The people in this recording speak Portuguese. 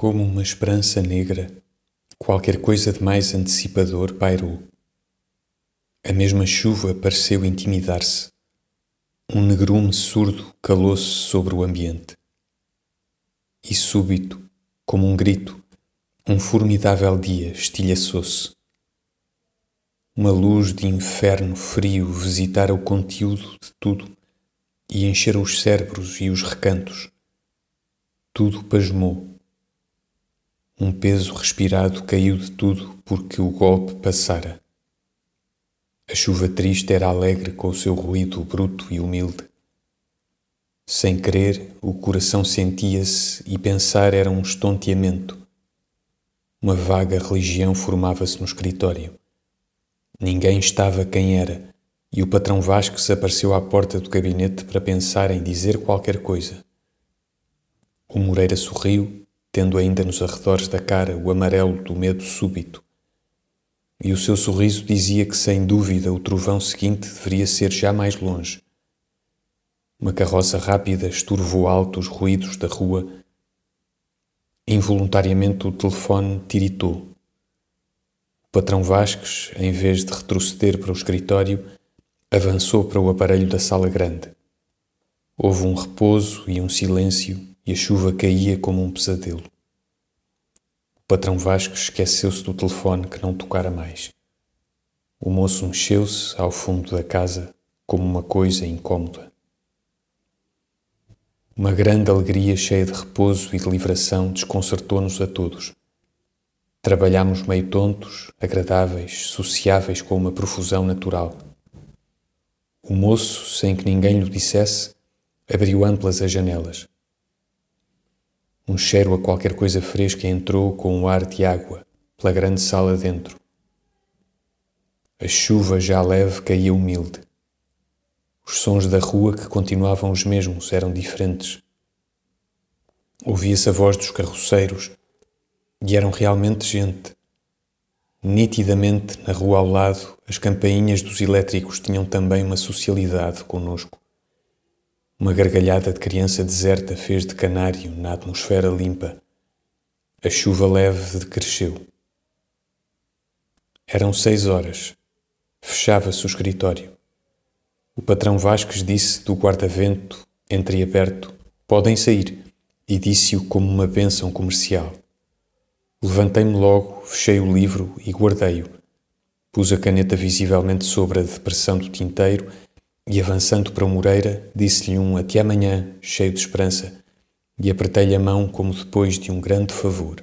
Como uma esperança negra, qualquer coisa de mais antecipador pairou. A mesma chuva pareceu intimidar-se. Um negrume surdo calou-se sobre o ambiente. E súbito, como um grito, um formidável dia estilhaçou-se. Uma luz de inferno frio visitara o conteúdo de tudo e enchera os cérebros e os recantos. Tudo pasmou um peso respirado caiu de tudo porque o golpe passara. A chuva triste era alegre com o seu ruído bruto e humilde. Sem querer, o coração sentia-se e pensar era um estonteamento. Uma vaga religião formava-se no escritório. Ninguém estava quem era, e o patrão Vasques apareceu à porta do gabinete para pensar em dizer qualquer coisa. O Moreira sorriu tendo ainda nos arredores da cara o amarelo do medo súbito. E o seu sorriso dizia que, sem dúvida, o trovão seguinte deveria ser já mais longe. Uma carroça rápida esturvou alto os ruídos da rua. Involuntariamente o telefone tiritou. O patrão Vasques, em vez de retroceder para o escritório, avançou para o aparelho da sala grande. Houve um repouso e um silêncio a chuva caía como um pesadelo. O patrão Vasco esqueceu-se do telefone que não tocara mais. O moço mexeu-se ao fundo da casa como uma coisa incômoda. Uma grande alegria cheia de repouso e de livração desconcertou-nos a todos. Trabalhámos meio tontos, agradáveis, sociáveis com uma profusão natural. O moço, sem que ninguém lhe dissesse, abriu amplas as janelas. Um cheiro a qualquer coisa fresca entrou com um ar de água pela grande sala dentro. A chuva já leve caía humilde. Os sons da rua, que continuavam os mesmos, eram diferentes. Ouvia-se a voz dos carroceiros e eram realmente gente. Nitidamente, na rua ao lado, as campainhas dos elétricos tinham também uma socialidade conosco. Uma gargalhada de criança deserta fez de canário na atmosfera limpa. A chuva leve decresceu. Eram seis horas. Fechava-se o escritório. O patrão Vasques disse do guarda-vento, entreaberto, podem sair, e disse-o como uma bênção comercial. Levantei-me logo, fechei o livro e guardei-o. Pus a caneta visivelmente sobre a depressão do tinteiro e avançando para o Moreira, disse-lhe um até amanhã, cheio de esperança, e apertei-lhe a mão como depois de um grande favor.